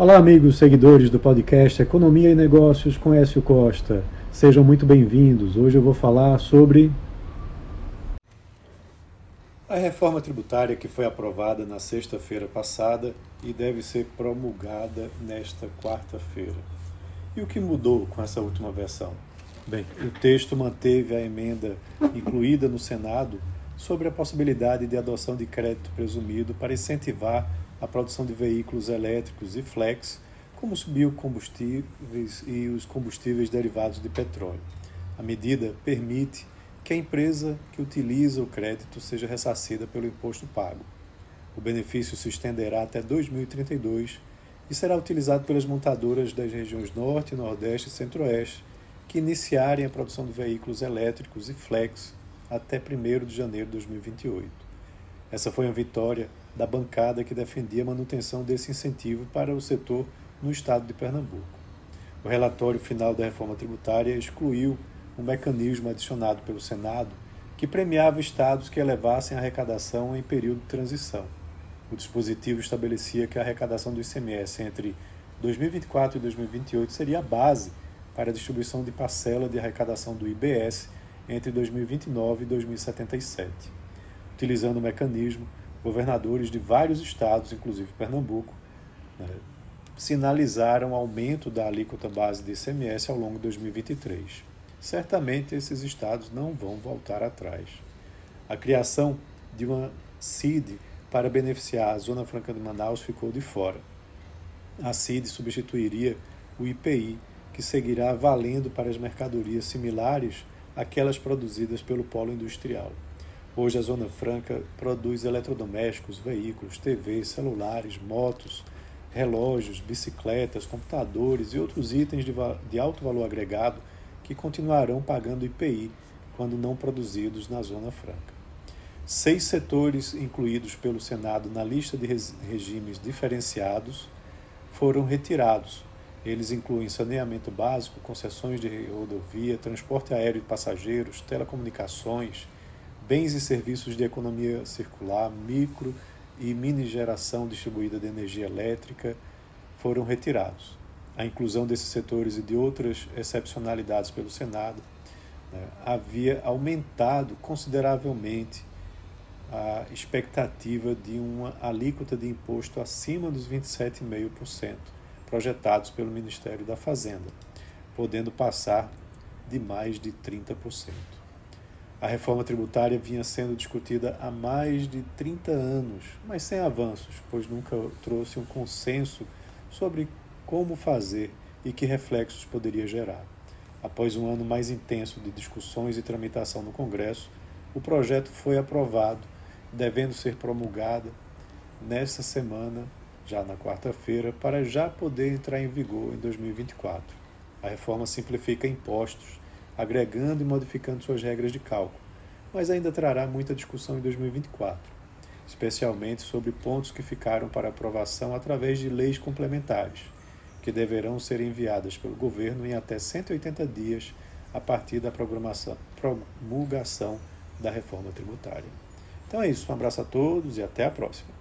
Olá, amigos seguidores do podcast Economia e Negócios com Écio Costa. Sejam muito bem-vindos. Hoje eu vou falar sobre a reforma tributária que foi aprovada na sexta-feira passada e deve ser promulgada nesta quarta-feira. E o que mudou com essa última versão? Bem, o texto manteve a emenda incluída no Senado sobre a possibilidade de adoção de crédito presumido para incentivar a produção de veículos elétricos e flex, como os biocombustíveis e os combustíveis derivados de petróleo. A medida permite que a empresa que utiliza o crédito seja ressarcida pelo imposto pago. O benefício se estenderá até 2032 e será utilizado pelas montadoras das regiões Norte, Nordeste e Centro-Oeste que iniciarem a produção de veículos elétricos e flex até 1 de janeiro de 2028. Essa foi a vitória da bancada que defendia a manutenção desse incentivo para o setor no estado de Pernambuco. O relatório final da reforma tributária excluiu um mecanismo adicionado pelo Senado que premiava estados que elevassem a arrecadação em período de transição. O dispositivo estabelecia que a arrecadação do ICMS entre 2024 e 2028 seria a base para a distribuição de parcela de arrecadação do IBS entre 2029 e 2077. Utilizando o mecanismo, governadores de vários estados, inclusive Pernambuco, né, sinalizaram aumento da alíquota base de ICMS ao longo de 2023. Certamente esses estados não vão voltar atrás. A criação de uma CID para beneficiar a Zona Franca de Manaus ficou de fora. A CID substituiria o IPI, que seguirá valendo para as mercadorias similares àquelas produzidas pelo polo industrial. Hoje, a Zona Franca produz eletrodomésticos, veículos, TVs, celulares, motos, relógios, bicicletas, computadores e outros itens de, de alto valor agregado que continuarão pagando IPI quando não produzidos na Zona Franca. Seis setores incluídos pelo Senado na lista de regimes diferenciados foram retirados. Eles incluem saneamento básico, concessões de rodovia, transporte aéreo de passageiros, telecomunicações, bens e serviços de economia circular, micro e mini geração distribuída de energia elétrica foram retirados. A inclusão desses setores e de outras excepcionalidades pelo Senado né, havia aumentado consideravelmente a expectativa de uma alíquota de imposto acima dos 27,5% projetados pelo Ministério da Fazenda, podendo passar de mais de 30%. A reforma tributária vinha sendo discutida há mais de 30 anos, mas sem avanços, pois nunca trouxe um consenso sobre como fazer e que reflexos poderia gerar. Após um ano mais intenso de discussões e tramitação no Congresso, o projeto foi aprovado, devendo ser promulgada nesta semana, já na quarta-feira, para já poder entrar em vigor em 2024. A reforma simplifica impostos agregando e modificando suas regras de cálculo, mas ainda trará muita discussão em 2024, especialmente sobre pontos que ficaram para aprovação através de leis complementares, que deverão ser enviadas pelo governo em até 180 dias a partir da promulgação da reforma tributária. Então é isso, um abraço a todos e até a próxima.